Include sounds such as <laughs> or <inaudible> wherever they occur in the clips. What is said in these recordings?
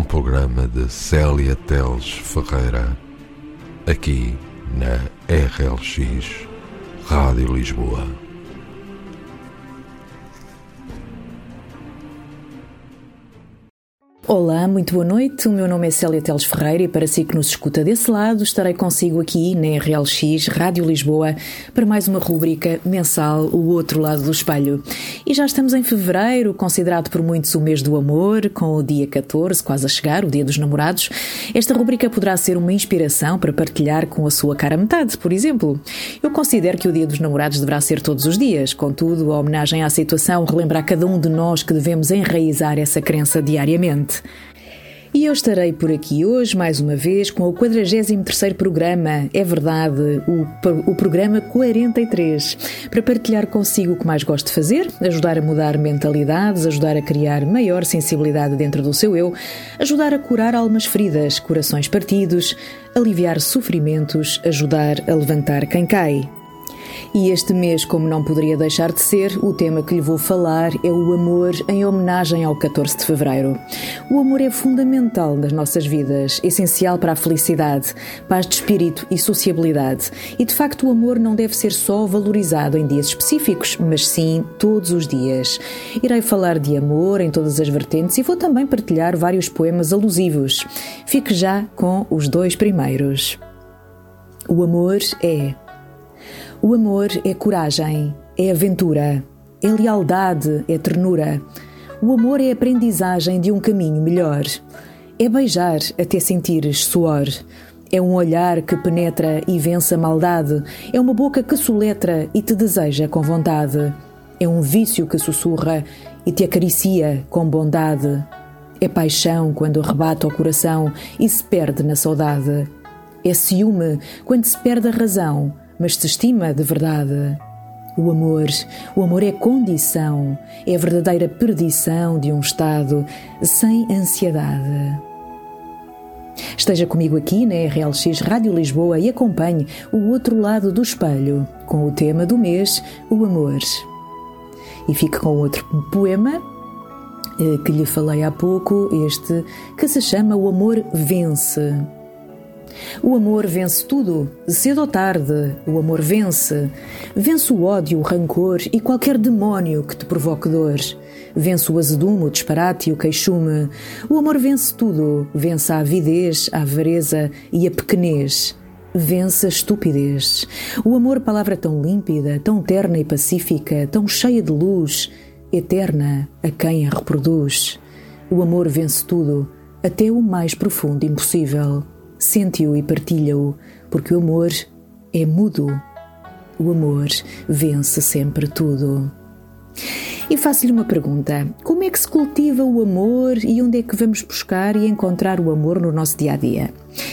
um programa de Célia Teles Ferreira, aqui na RLX Rádio Lisboa. Olá, muito boa noite. O meu nome é Célia Teles Ferreira e para si que nos escuta desse lado, estarei consigo aqui na RLX Rádio Lisboa para mais uma rubrica mensal O Outro Lado do Espelho. E já estamos em fevereiro, considerado por muitos o mês do amor, com o dia 14 quase a chegar, o dia dos namorados. Esta rubrica poderá ser uma inspiração para partilhar com a sua cara metade, por exemplo. Eu considero que o dia dos namorados deverá ser todos os dias, contudo, a homenagem à situação relembra cada um de nós que devemos enraizar essa crença diariamente. E eu estarei por aqui hoje, mais uma vez, com o 43 programa, é verdade, o, o programa 43, para partilhar consigo o que mais gosto de fazer, ajudar a mudar mentalidades, ajudar a criar maior sensibilidade dentro do seu eu, ajudar a curar almas feridas, corações partidos, aliviar sofrimentos, ajudar a levantar quem cai. E este mês, como não poderia deixar de ser, o tema que lhe vou falar é o amor em homenagem ao 14 de fevereiro. O amor é fundamental nas nossas vidas, essencial para a felicidade, paz de espírito e sociabilidade. E de facto, o amor não deve ser só valorizado em dias específicos, mas sim todos os dias. Irei falar de amor em todas as vertentes e vou também partilhar vários poemas alusivos. Fique já com os dois primeiros. O amor é o amor é coragem, é aventura, é lealdade, é ternura. O amor é aprendizagem de um caminho melhor. É beijar até sentires suor. É um olhar que penetra e vence a maldade. É uma boca que soletra e te deseja com vontade. É um vício que sussurra e te acaricia com bondade. É paixão quando arrebata o coração e se perde na saudade. É ciúme quando se perde a razão mas se estima de verdade. O amor, o amor é condição, é a verdadeira perdição de um estado sem ansiedade. Esteja comigo aqui na RLX Rádio Lisboa e acompanhe o outro lado do espelho com o tema do mês, o amor. E fique com outro poema eh, que lhe falei há pouco, este que se chama O Amor Vence. O amor vence tudo, cedo ou tarde, o amor vence. Vence o ódio, o rancor e qualquer demónio que te provoque dor. Vence o azedume, o disparate e o queixume. O amor vence tudo, vence a avidez, a avareza e a pequenez. Vence a estupidez. O amor, palavra tão límpida, tão terna e pacífica, tão cheia de luz, eterna a quem a reproduz. O amor vence tudo, até o mais profundo impossível. Sente-o e partilha-o, porque o amor é mudo. O amor vence sempre tudo. E faço-lhe uma pergunta: como é que se cultiva o amor e onde é que vamos buscar e encontrar o amor no nosso dia a dia?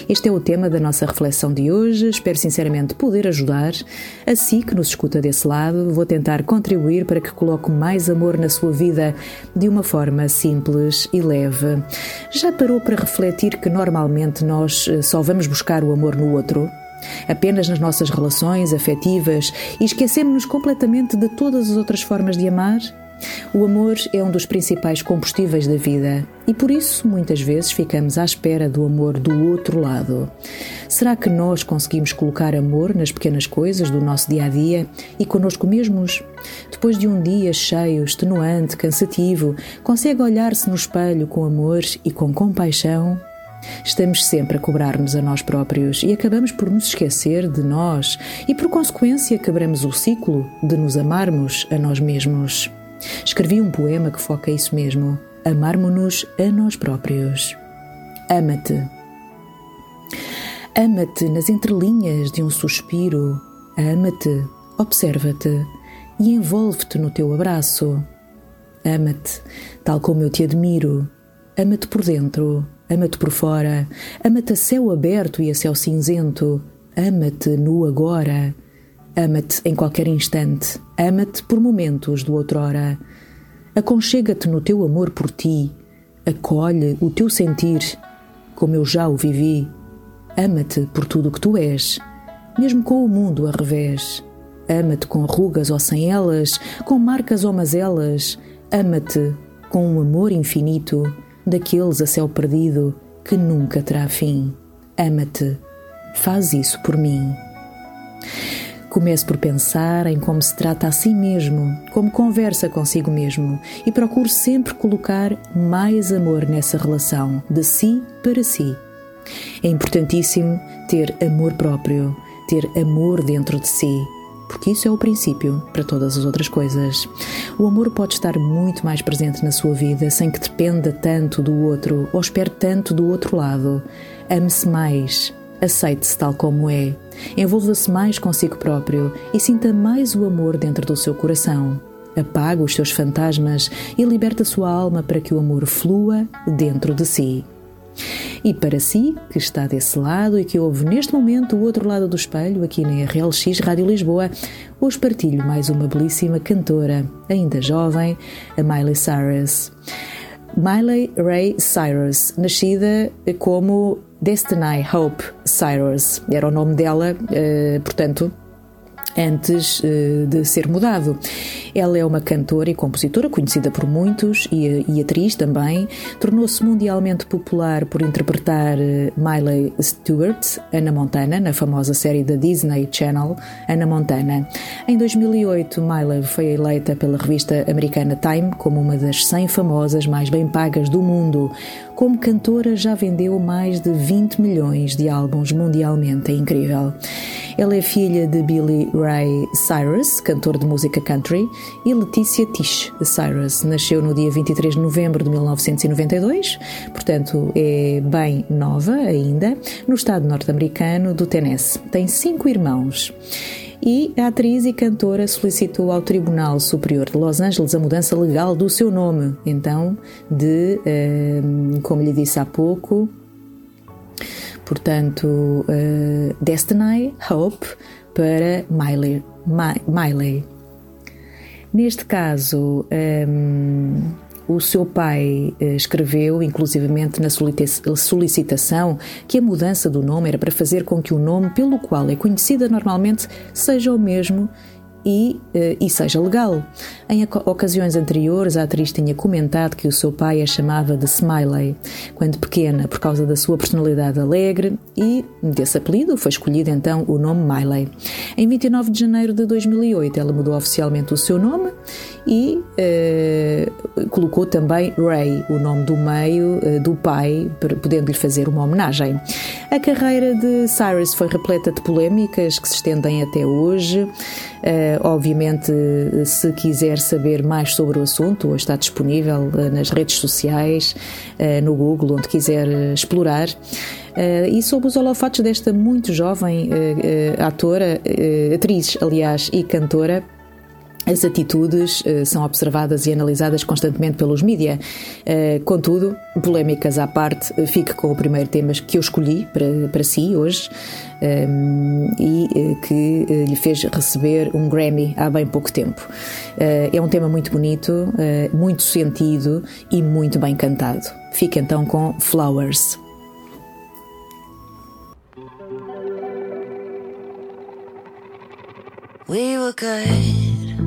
Este é o tema da nossa reflexão de hoje. Espero sinceramente poder ajudar. Assim que nos escuta desse lado, vou tentar contribuir para que coloque mais amor na sua vida de uma forma simples e leve. Já parou para refletir que normalmente nós eh, só vamos buscar o amor no outro? Apenas nas nossas relações afetivas e esquecemos-nos completamente de todas as outras formas de amar? O amor é um dos principais combustíveis da vida e por isso muitas vezes ficamos à espera do amor do outro lado. Será que nós conseguimos colocar amor nas pequenas coisas do nosso dia a dia e conosco mesmos? Depois de um dia cheio, extenuante, cansativo, consegue olhar-se no espelho com amor e com compaixão? Estamos sempre a cobrar-nos a nós próprios e acabamos por nos esquecer de nós e, por consequência, quebramos o ciclo de nos amarmos a nós mesmos. Escrevi um poema que foca isso mesmo: amarmo-nos a nós próprios. Ama-te. Ama-te nas entrelinhas de um suspiro. Ama-te, observa-te e envolve-te no teu abraço. Ama-te, tal como eu te admiro. Ama-te por dentro ama-te por fora, ama-te a céu aberto e a céu cinzento, ama-te no agora, ama-te em qualquer instante, ama-te por momentos do outrora. Aconchega-te no teu amor por ti, acolhe o teu sentir, como eu já o vivi. Ama-te por tudo o que tu és, mesmo com o mundo a revés. Ama-te com rugas ou sem elas, com marcas ou mazelas. Ama-te com um amor infinito, daqueles a céu perdido que nunca terá fim. Ama-te, faz isso por mim. Comece por pensar em como se trata a si mesmo, como conversa consigo mesmo e procure sempre colocar mais amor nessa relação, de si para si. É importantíssimo ter amor próprio, ter amor dentro de si, porque isso é o princípio para todas as outras coisas. O amor pode estar muito mais presente na sua vida sem que dependa tanto do outro ou espere tanto do outro lado. Ame-se mais, aceite-se tal como é, envolva-se mais consigo próprio e sinta mais o amor dentro do seu coração. Apaga os seus fantasmas e liberta a sua alma para que o amor flua dentro de si. E para si, que está desse lado e que ouve neste momento o outro lado do espelho, aqui na RLX Rádio Lisboa, hoje partilho mais uma belíssima cantora, ainda jovem, a Miley Cyrus. Miley Ray Cyrus, nascida como Destiny Hope Cyrus, era o nome dela, eh, portanto, antes uh, de ser mudado. Ela é uma cantora e compositora conhecida por muitos e, e atriz também. Tornou-se mundialmente popular por interpretar uh, Miley Stewart, Anna Montana, na famosa série da Disney Channel, Anna Montana. Em 2008, Miley foi eleita pela revista americana Time como uma das 100 famosas mais bem pagas do mundo. Como cantora, já vendeu mais de 20 milhões de álbuns mundialmente. É incrível. Ela é filha de Billy Ray Cyrus, cantor de música country, e Letícia Tish Cyrus. Nasceu no dia 23 de novembro de 1992, portanto é bem nova ainda, no estado norte-americano do Tennessee. Tem cinco irmãos e a atriz e cantora solicitou ao Tribunal Superior de Los Angeles a mudança legal do seu nome, então de, eh, como lhe disse há pouco, portanto, uh, Destiny, Hope, para Miley. Miley. Neste caso, um, ehm, o seu pai uh, escreveu, inclusivamente na solicitação, que a mudança do nome era para fazer com que o nome pelo qual é conhecida normalmente seja o mesmo e, uh, e seja legal. Em ocasiões anteriores, a atriz tinha comentado que o seu pai a chamava de Smiley, quando pequena, por causa da sua personalidade alegre, e desse apelido foi escolhido então o nome Miley. Em 29 de janeiro de 2008, ela mudou oficialmente o seu nome e uh, colocou também Ray, o nome do meio uh, do pai, podendo-lhe fazer uma homenagem. A carreira de Cyrus foi repleta de polémicas que se estendem até hoje. Uh, obviamente, se quiser saber mais sobre o assunto, está disponível nas redes sociais, no Google, onde quiser explorar. Uh, e sob os holofotes desta muito jovem uh, uh, atora, atriz, aliás, e cantora, as atitudes uh, são observadas e analisadas constantemente pelos mídia. Uh, contudo, polémicas à parte, uh, fique com o primeiro tema que eu escolhi para, para si hoje um, e que lhe fez receber um Grammy há bem pouco tempo. é um tema muito bonito, muito sentido e muito bem cantado. Fique então com Flowers. We were good.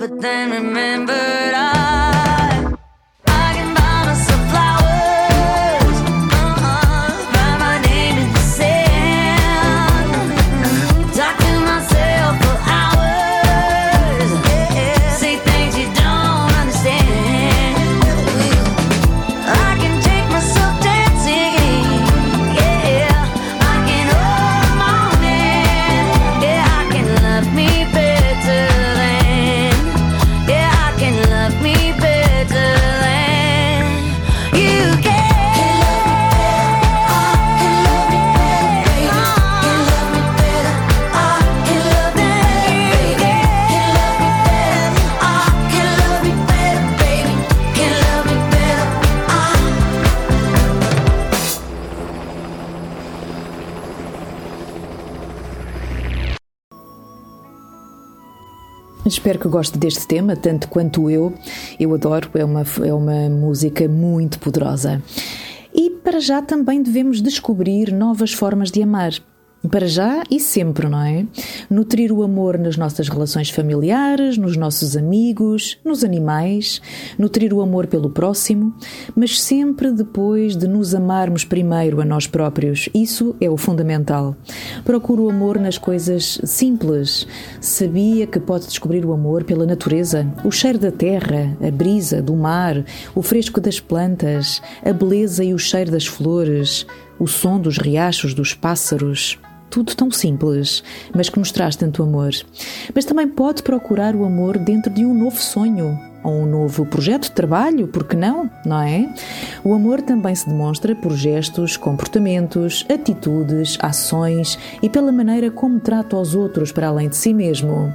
Espero que goste deste tema, tanto quanto eu. Eu adoro, é uma, é uma música muito poderosa. E para já também devemos descobrir novas formas de amar. Para já e sempre, não é? Nutrir o amor nas nossas relações familiares, nos nossos amigos, nos animais, nutrir o amor pelo próximo, mas sempre depois de nos amarmos primeiro a nós próprios. Isso é o fundamental. Procuro o amor nas coisas simples. Sabia que pode descobrir o amor pela natureza, o cheiro da terra, a brisa do mar, o fresco das plantas, a beleza e o cheiro das flores, o som dos riachos, dos pássaros tudo tão simples, mas que nos traz tanto amor. Mas também pode procurar o amor dentro de um novo sonho ou um novo projeto de trabalho, porque não, não é? O amor também se demonstra por gestos, comportamentos, atitudes, ações e pela maneira como trata os outros para além de si mesmo.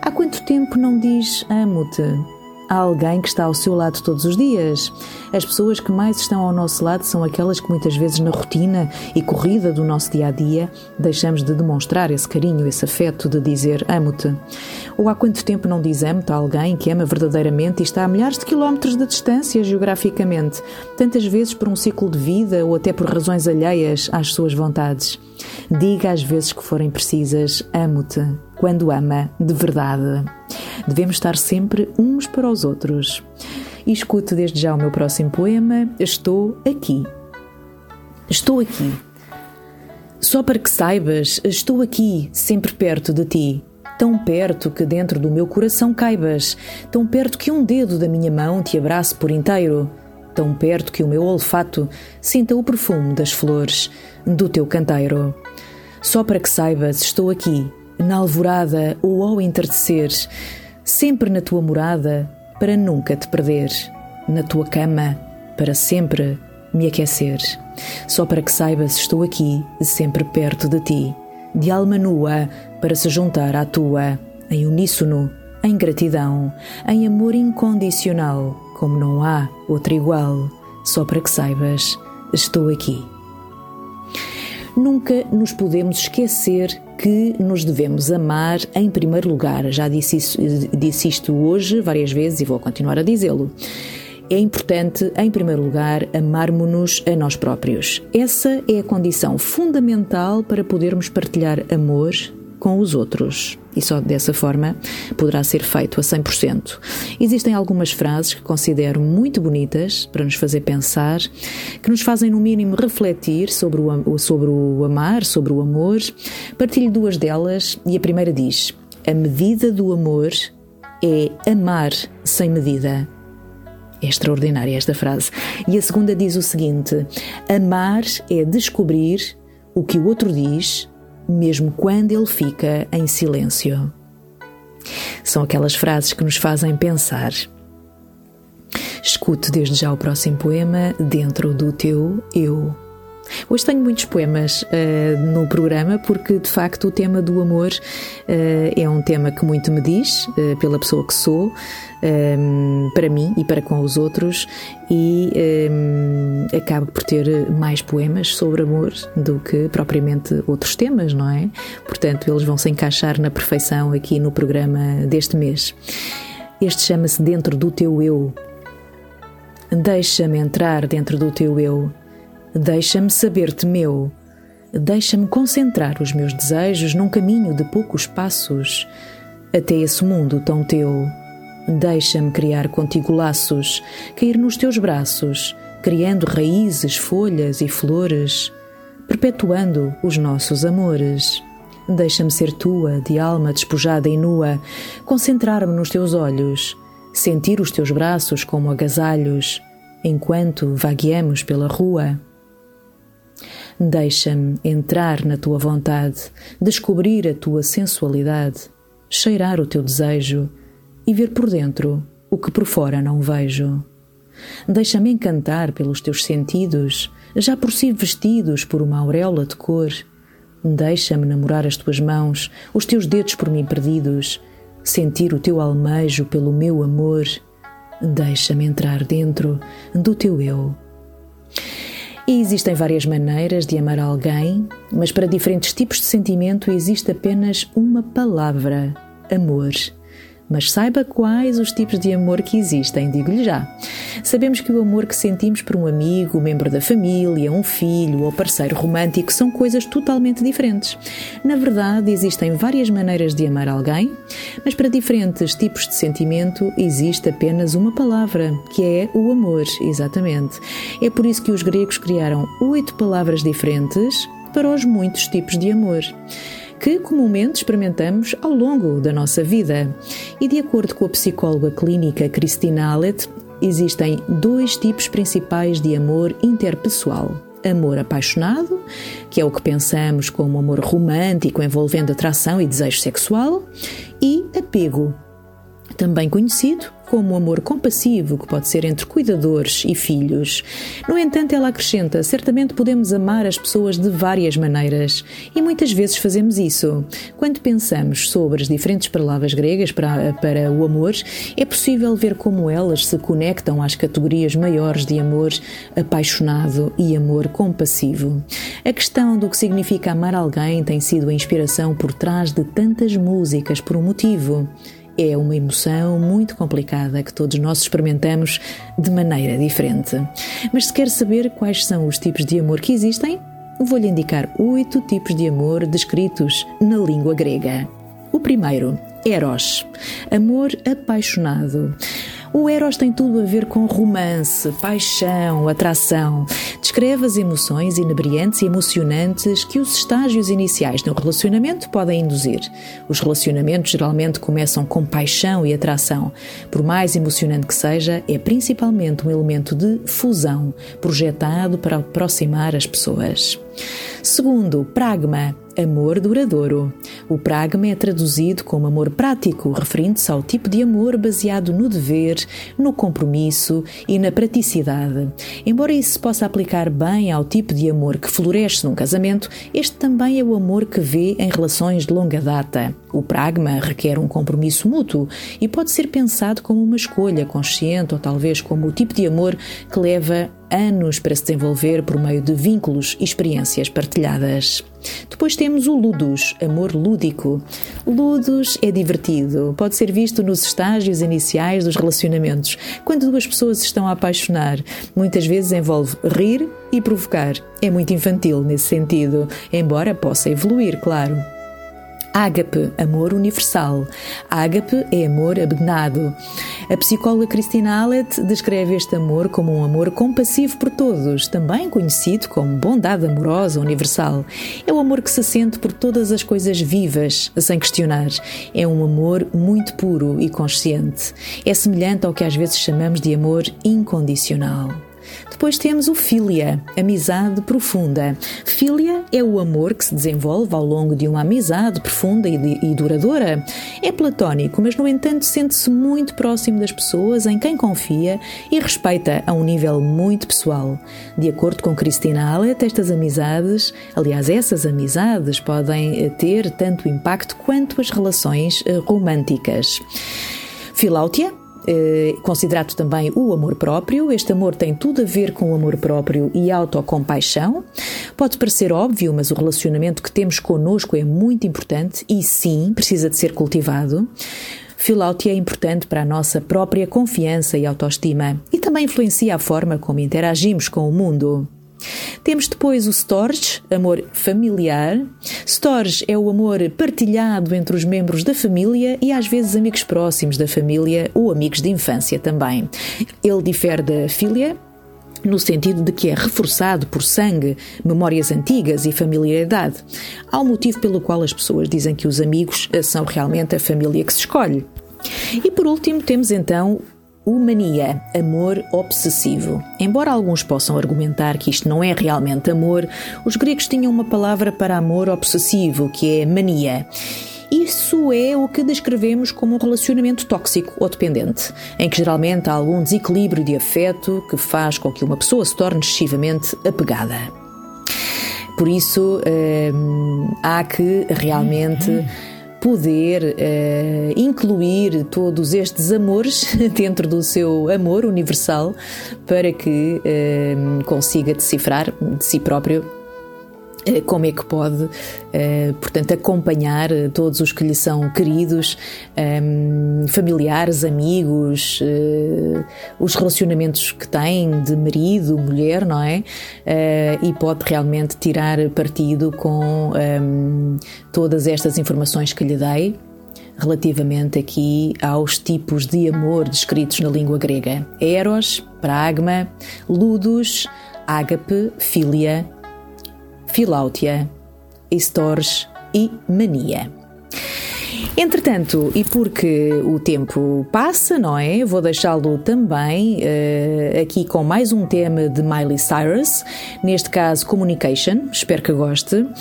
Há quanto tempo não diz amo-te? Há alguém que está ao seu lado todos os dias. As pessoas que mais estão ao nosso lado são aquelas que muitas vezes na rotina e corrida do nosso dia a dia deixamos de demonstrar esse carinho, esse afeto de dizer amo-te. Ou há quanto tempo não diz amo-te a alguém que ama verdadeiramente e está a milhares de quilómetros de distância geograficamente, tantas vezes por um ciclo de vida ou até por razões alheias às suas vontades. Diga às vezes que forem precisas amo-te quando ama de verdade. Devemos estar sempre uns para os outros. E escute desde já o meu próximo poema. Estou aqui. Estou aqui. Só para que saibas, estou aqui, sempre perto de ti. Tão perto que dentro do meu coração caibas, tão perto que um dedo da minha mão te abrace por inteiro, tão perto que o meu olfato sinta o perfume das flores do teu canteiro. Só para que saibas, estou aqui, na alvorada ou ao entardecer, sempre na tua morada, para nunca te perder, na tua cama, para sempre me aquecer. Só para que saibas, estou aqui, sempre perto de ti, de alma nua, para se juntar à tua, em uníssono, em gratidão, em amor incondicional, como não há outro igual. Só para que saibas, estou aqui. Nunca nos podemos esquecer que nos devemos amar em primeiro lugar. Já disse, isso, disse isto hoje várias vezes e vou continuar a dizê-lo. É importante, em primeiro lugar, amarmos-nos a nós próprios. Essa é a condição fundamental para podermos partilhar amor com os outros. E só dessa forma poderá ser feito a 100%. Existem algumas frases que considero muito bonitas para nos fazer pensar, que nos fazem, no mínimo, refletir sobre o, sobre o amar, sobre o amor. Partilho duas delas e a primeira diz: A medida do amor é amar sem medida. É extraordinária esta frase. E a segunda diz o seguinte: Amar é descobrir o que o outro diz mesmo quando ele fica em silêncio. São aquelas frases que nos fazem pensar. Escute desde já o próximo poema dentro do teu eu. Hoje tenho muitos poemas uh, no programa porque, de facto, o tema do amor uh, é um tema que muito me diz, uh, pela pessoa que sou, um, para mim e para com os outros, e um, acabo por ter mais poemas sobre amor do que propriamente outros temas, não é? Portanto, eles vão se encaixar na perfeição aqui no programa deste mês. Este chama-se Dentro do Teu Eu. Deixa-me entrar dentro do teu eu Deixa-me saber-te meu. Deixa-me concentrar os meus desejos num caminho de poucos passos até esse mundo tão teu. Deixa-me criar contigo laços, cair nos teus braços, criando raízes, folhas e flores, perpetuando os nossos amores. Deixa-me ser tua, de alma despojada e nua, concentrar-me nos teus olhos, sentir os teus braços como agasalhos, enquanto vagueamos pela rua. Deixa-me entrar na tua vontade, descobrir a tua sensualidade, cheirar o teu desejo e ver por dentro o que por fora não vejo. Deixa-me encantar pelos teus sentidos, já por si vestidos por uma auréola de cor. Deixa-me namorar as tuas mãos, os teus dedos por mim perdidos, sentir o teu almejo pelo meu amor. Deixa-me entrar dentro do teu eu. E existem várias maneiras de amar alguém, mas para diferentes tipos de sentimento existe apenas uma palavra: amor mas saiba quais os tipos de amor que existem, digo-lhe já. Sabemos que o amor que sentimos por um amigo, membro da família, um filho ou parceiro romântico são coisas totalmente diferentes. Na verdade, existem várias maneiras de amar alguém, mas para diferentes tipos de sentimento existe apenas uma palavra, que é o amor, exatamente. É por isso que os gregos criaram oito palavras diferentes para os muitos tipos de amor que comumente experimentamos ao longo da nossa vida. E de acordo com a psicóloga clínica Christina Allet, existem dois tipos principais de amor interpessoal. Amor apaixonado, que é o que pensamos como amor romântico envolvendo atração e desejo sexual, e apego, também conhecido como amor compassivo que pode ser entre cuidadores e filhos. No entanto, ela acrescenta: certamente podemos amar as pessoas de várias maneiras e muitas vezes fazemos isso. Quando pensamos sobre as diferentes palavras gregas para, para o amor, é possível ver como elas se conectam às categorias maiores de amor apaixonado e amor compassivo. A questão do que significa amar alguém tem sido a inspiração por trás de tantas músicas por um motivo é uma emoção muito complicada que todos nós experimentamos de maneira diferente. Mas se quer saber quais são os tipos de amor que existem, vou-lhe indicar oito tipos de amor descritos na língua grega. O primeiro, Eros, amor apaixonado. O Eros tem tudo a ver com romance, paixão, atração. Descreve as emoções inebriantes e emocionantes que os estágios iniciais de um relacionamento podem induzir. Os relacionamentos geralmente começam com paixão e atração. Por mais emocionante que seja, é principalmente um elemento de fusão, projetado para aproximar as pessoas. Segundo, pragma amor duradouro. O pragma é traduzido como amor prático, referindo-se ao tipo de amor baseado no dever, no compromisso e na praticidade. Embora isso se possa aplicar bem ao tipo de amor que floresce num casamento, este também é o amor que vê em relações de longa data. O pragma requer um compromisso mútuo e pode ser pensado como uma escolha consciente ou talvez como o tipo de amor que leva anos para se desenvolver por meio de vínculos e experiências partilhadas. Depois temos o ludus, amor lúdico. Ludus é divertido, pode ser visto nos estágios iniciais dos relacionamentos, quando duas pessoas estão a apaixonar. Muitas vezes envolve rir e provocar. É muito infantil nesse sentido, embora possa evoluir, claro. Ágape, amor universal. Ágape é amor abnegado. A psicóloga Cristina Allet descreve este amor como um amor compassivo por todos, também conhecido como bondade amorosa universal. É o amor que se sente por todas as coisas vivas, sem questionar. É um amor muito puro e consciente. É semelhante ao que às vezes chamamos de amor incondicional. Depois temos o filia, amizade profunda. Filia é o amor que se desenvolve ao longo de uma amizade profunda e, de, e duradoura. É platónico, mas no entanto sente-se muito próximo das pessoas em quem confia e respeita a um nível muito pessoal. De acordo com Cristina Allet, estas amizades, aliás, essas amizades podem eh, ter tanto impacto quanto as relações eh, românticas. Filáutia eh, considerado também o amor próprio. Este amor tem tudo a ver com o amor próprio e autocompaixão. Pode parecer óbvio, mas o relacionamento que temos connosco é muito importante e sim, precisa de ser cultivado. Filáutia é importante para a nossa própria confiança e autoestima e também influencia a forma como interagimos com o mundo. Temos depois o storge, amor familiar. Storge é o amor partilhado entre os membros da família e às vezes amigos próximos da família ou amigos de infância também. Ele difere da filia, no sentido de que é reforçado por sangue, memórias antigas e familiaridade. Há um motivo pelo qual as pessoas dizem que os amigos são realmente a família que se escolhe. E por último, temos então o mania, amor obsessivo. Embora alguns possam argumentar que isto não é realmente amor, os gregos tinham uma palavra para amor obsessivo, que é mania. Isso é o que descrevemos como um relacionamento tóxico ou dependente, em que geralmente há algum desequilíbrio de afeto que faz com que uma pessoa se torne excessivamente apegada. Por isso, hum, há que realmente poder uh, incluir todos estes amores <laughs> dentro do seu amor universal para que uh, consiga decifrar de si próprio eh, como é que pode, portanto, acompanhar todos os que lhe são queridos, familiares, amigos, os relacionamentos que tem de marido, mulher, não é? E pode realmente tirar partido com todas estas informações que lhe dei relativamente aqui aos tipos de amor descritos na língua grega: eros, pragma, ludus, ágape, filia, filáutia, estores e mania. Entretanto, e porque o tempo passa, não é? Vou deixá-lo também uh, aqui com mais um tema de Miley Cyrus, neste caso Communication, espero que goste, uh,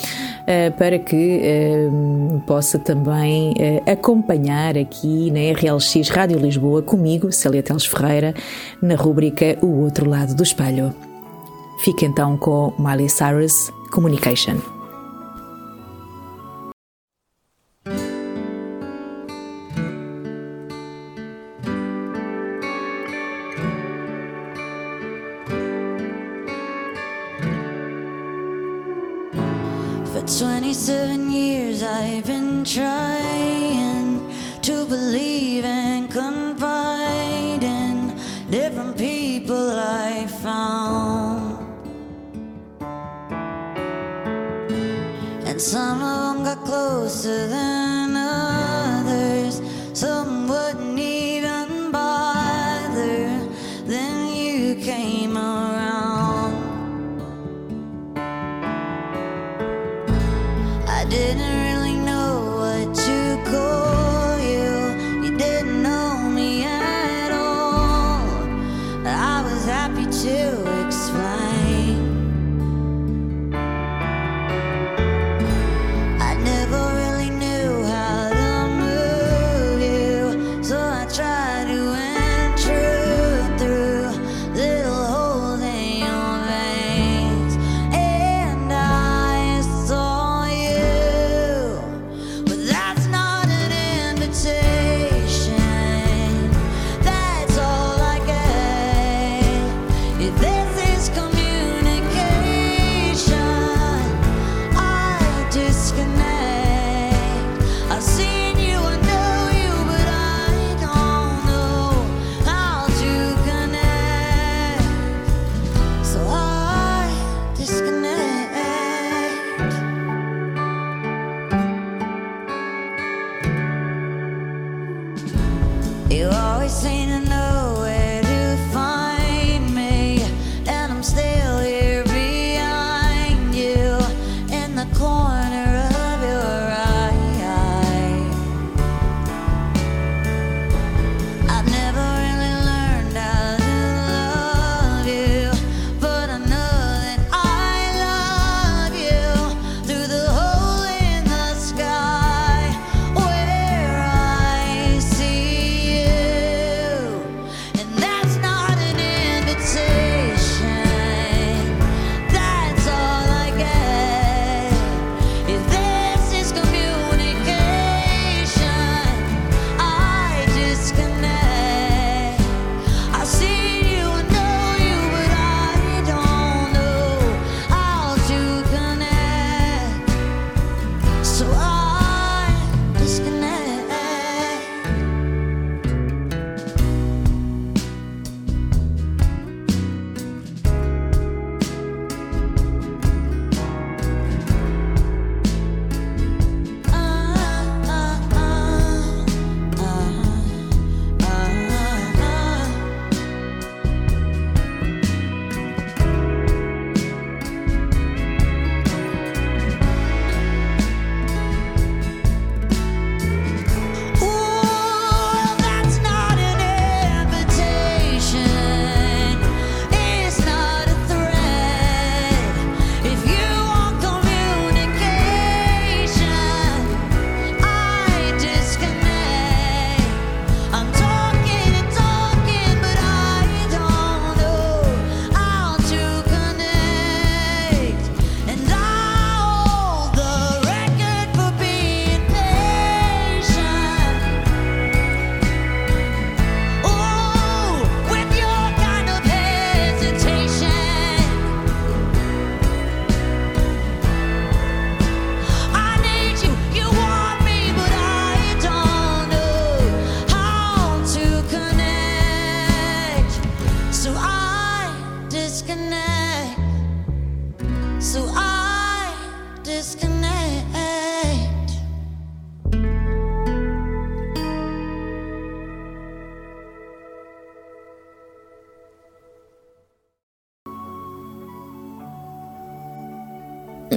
para que uh, possa também acompanhar aqui na RLX Rádio Lisboa comigo, Célia Teles Ferreira, na rúbrica O Outro Lado do Espelho. Fique então com Miley Cyrus Communication. And some of them got closer than others. Some wouldn't. always seen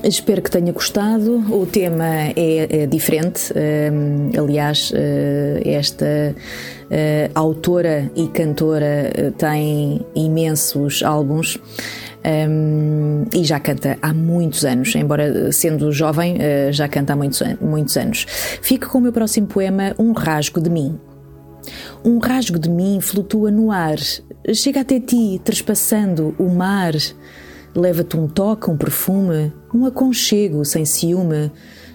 Espero que tenha gostado. O tema é, é diferente. Um, aliás, uh, esta uh, autora e cantora uh, tem imensos álbuns. Um, e já canta há muitos anos, embora sendo jovem, já canta há muitos, muitos anos. Fico com o meu próximo poema, Um Rasgo de Mim. Um rasgo de mim flutua no ar, chega até ti, trespassando o mar. Leva-te um toque, um perfume, um aconchego sem ciúme.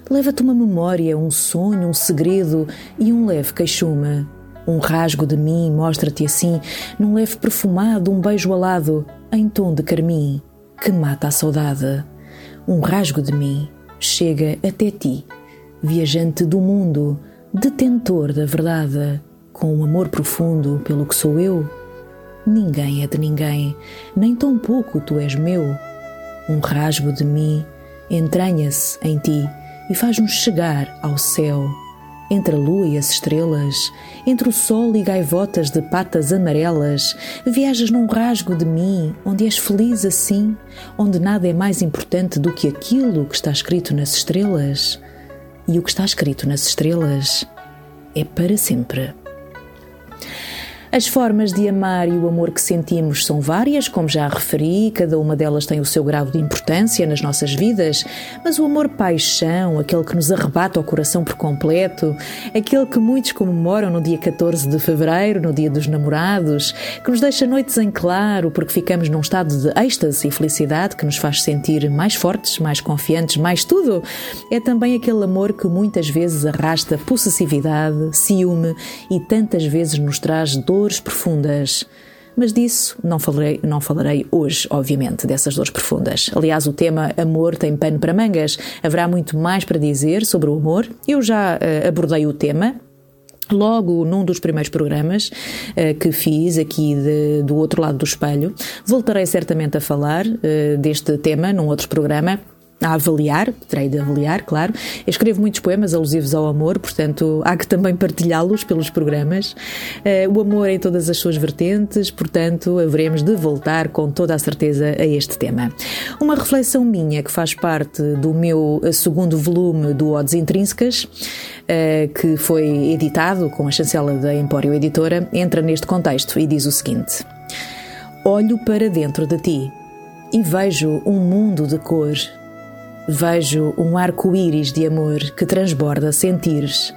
Leva-te uma memória, um sonho, um segredo e um leve queixume. Um rasgo de mim mostra-te assim, num leve perfumado, um beijo alado, em tom de carmim, que mata a saudade. Um rasgo de mim chega até ti, viajante do mundo, detentor da verdade, com um amor profundo pelo que sou eu Ninguém é de ninguém, nem tão pouco tu és meu. Um rasgo de mim entranha-se em ti e faz-nos chegar ao céu. Entre a lua e as estrelas, entre o sol e gaivotas de patas amarelas, viajas num rasgo de mim, onde és feliz assim, onde nada é mais importante do que aquilo que está escrito nas estrelas. E o que está escrito nas estrelas é para sempre. As formas de amar e o amor que sentimos são várias, como já referi, cada uma delas tem o seu grau de importância nas nossas vidas, mas o amor-paixão, aquele que nos arrebata o coração por completo, aquele que muitos comemoram no dia 14 de fevereiro, no dia dos namorados, que nos deixa noites em claro porque ficamos num estado de êxtase e felicidade que nos faz sentir mais fortes, mais confiantes, mais tudo, é também aquele amor que muitas vezes arrasta possessividade, ciúme e tantas vezes nos traz dor dores profundas. Mas disso não falarei, não falarei hoje, obviamente, dessas dores profundas. Aliás, o tema amor tem pano para mangas. Haverá muito mais para dizer sobre o amor. Eu já uh, abordei o tema, Logo num dos primeiros programas uh, que fiz aqui de, do outro lado do espelho, voltarei certamente a falar uh, deste tema num outro programa a avaliar, terei de avaliar, claro. Eu escrevo muitos poemas alusivos ao amor, portanto há que também partilhá-los pelos programas. Uh, o amor em todas as suas vertentes, portanto haveremos de voltar com toda a certeza a este tema. Uma reflexão minha que faz parte do meu segundo volume do Odes Intrínsecas, uh, que foi editado com a chancela da Empório Editora, entra neste contexto e diz o seguinte: Olho para dentro de ti e vejo um mundo de cor Vejo um arco-íris de amor que transborda sentires,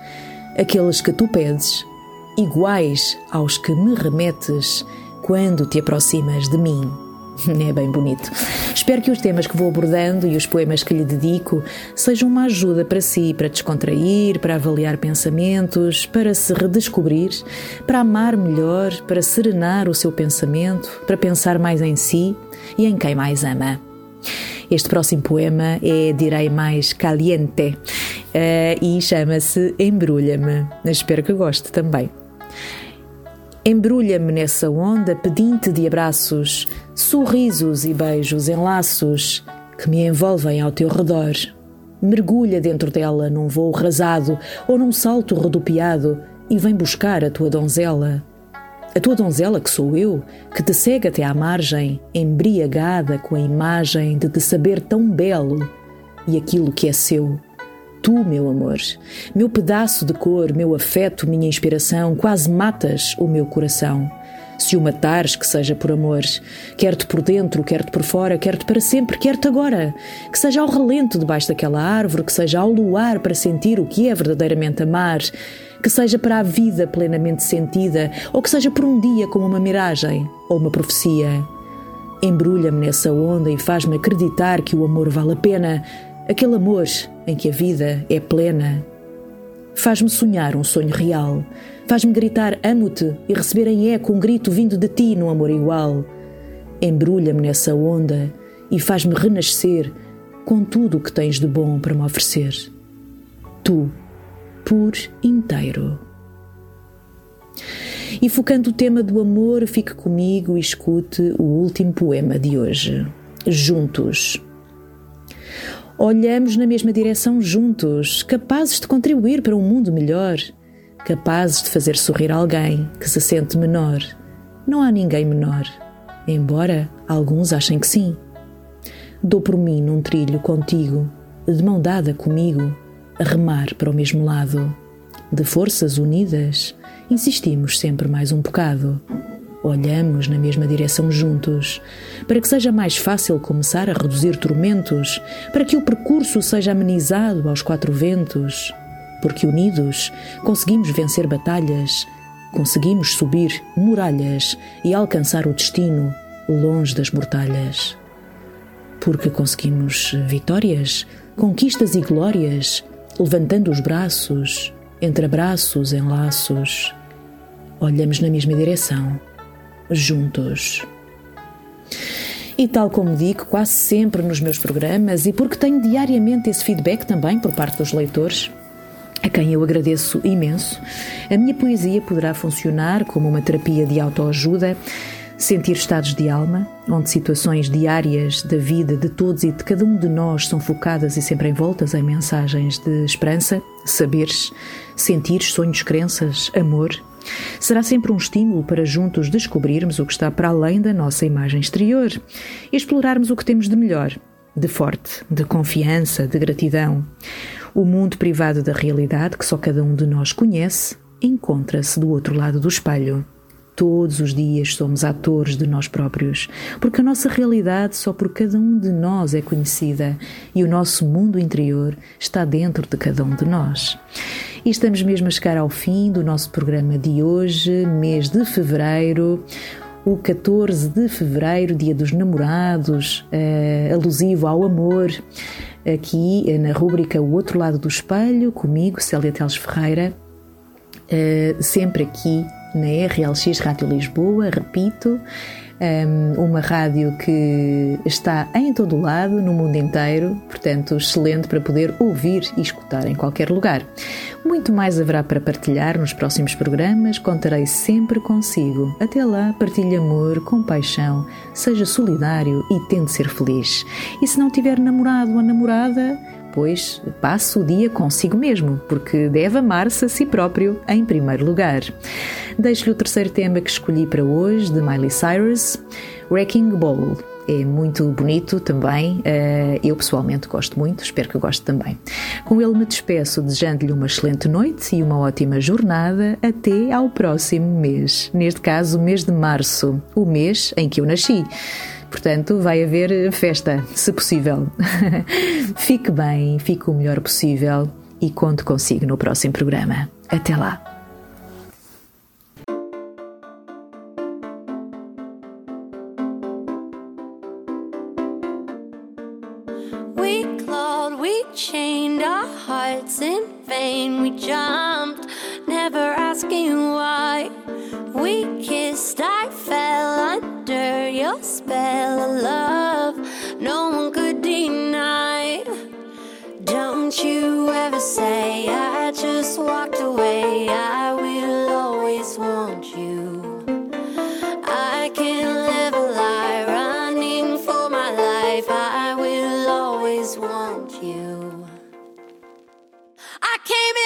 aqueles que tu pedes, iguais aos que me remetes quando te aproximas de mim. <laughs> É bem bonito. Espero que os temas que vou abordando e os poemas que lhe dedico sejam uma ajuda para si, para descontrair, para avaliar pensamentos, para se redescobrir, para amar melhor, para serenar o seu pensamento, para pensar mais em si e em quem mais ama. Este próximo poema é, direi mais, caliente uh, e chama-se Embrulha-me. Espero que goste também. Embrulha-me nessa onda pedinte de abraços, sorrisos e beijos em laços que me envolvem ao teu redor. Mergulha dentro dela num voo rasado ou num salto rodopiado e vem buscar a tua donzela a tua donzela, que sou eu, que te segue até à margem, embriagada com a imagem de te saber tão belo e aquilo que é seu. Tu, meu amor, meu pedaço de cor, meu afeto, minha inspiração, quase matas o meu coração. Se o matares, que seja por amor, quer-te por dentro, quer-te por fora, quer-te para sempre, quer-te agora. Que seja ao relento debaixo daquela árvore, que seja ao luar para sentir o que é verdadeiramente amar, que seja para a vida plenamente sentida, ou que seja por um dia como uma miragem ou uma profecia. Embrulha-me nessa onda e faz-me acreditar que o amor vale a pena, aquele amor em que a vida é plena. Faz-me sonhar um sonho real, faz-me gritar amo-te e receber em eco um grito vindo de ti num amor igual. Embrulha-me nessa onda e faz-me renascer com tudo o que tens de bom para me oferecer. Tu, por inteiro. E focando o tema do amor, fique comigo e escute o último poema de hoje. Juntos. Olhamos na mesma direção juntos, capazes de contribuir para um mundo melhor, capazes de fazer sorrir alguém que se sente menor. Não há ninguém menor, embora alguns achem que sim. Dou por mim num trilho contigo, de mão dada comigo, a remar para o mesmo lado. De forças unidas, insistimos sempre mais um bocado. Olhamos na mesma direção juntos, para que seja mais fácil começar a reduzir tormentos, para que o percurso seja amenizado aos quatro ventos. Porque unidos conseguimos vencer batalhas, conseguimos subir muralhas e alcançar o destino longe das mortalhas. Porque conseguimos vitórias, conquistas e glórias, levantando os braços, entre abraços, em laços. Olhamos na mesma direção, juntos. E tal como digo, quase sempre nos meus programas, e porque tenho diariamente esse feedback também por parte dos leitores, a quem eu agradeço imenso, a minha poesia poderá funcionar como uma terapia de autoajuda Sentir estados de alma, onde situações diárias da vida de todos e de cada um de nós são focadas e sempre envoltas em mensagens de esperança, saberes, sentires, sonhos, crenças, amor. Será sempre um estímulo para juntos descobrirmos o que está para além da nossa imagem exterior e explorarmos o que temos de melhor, de forte, de confiança, de gratidão. O mundo privado da realidade que só cada um de nós conhece encontra-se do outro lado do espelho. Todos os dias somos atores de nós próprios, porque a nossa realidade só por cada um de nós é conhecida e o nosso mundo interior está dentro de cada um de nós. E estamos mesmo a chegar ao fim do nosso programa de hoje, mês de fevereiro o 14 de fevereiro, Dia dos Namorados, uh, alusivo ao amor, aqui uh, na rúbrica O Outro Lado do Espelho, comigo, Célia Teles Ferreira, uh, sempre aqui na RLX Rádio Lisboa, repito, uma rádio que está em todo lado, no mundo inteiro, portanto, excelente para poder ouvir e escutar em qualquer lugar. Muito mais haverá para partilhar nos próximos programas, contarei sempre consigo. Até lá, partilhe amor, compaixão, seja solidário e tente ser feliz. E se não tiver namorado ou namorada, depois passe o dia consigo mesmo, porque deve amar-se a si próprio em primeiro lugar. Deixo-lhe o terceiro tema que escolhi para hoje, de Miley Cyrus, Wrecking Ball. É muito bonito também, eh, eu pessoalmente gosto muito, espero que goste também. Com ele me despeço, desejando-lhe uma excelente noite e uma ótima jornada até ao próximo mês, neste caso, o mês de março, o mês em que eu nasci. Portanto, vai haver festa, se possível. <laughs> fique bem, fique o melhor possível e conto consigo no próximo programa. Até lá! Spell of love. No one could deny. Don't you ever say I just walked away. I will always want you. I can't live a lie running for my life. I will always want you. I came in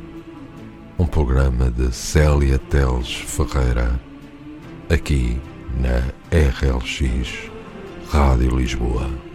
um programa de Célia Teles Ferreira, aqui na RLX Rádio Lisboa.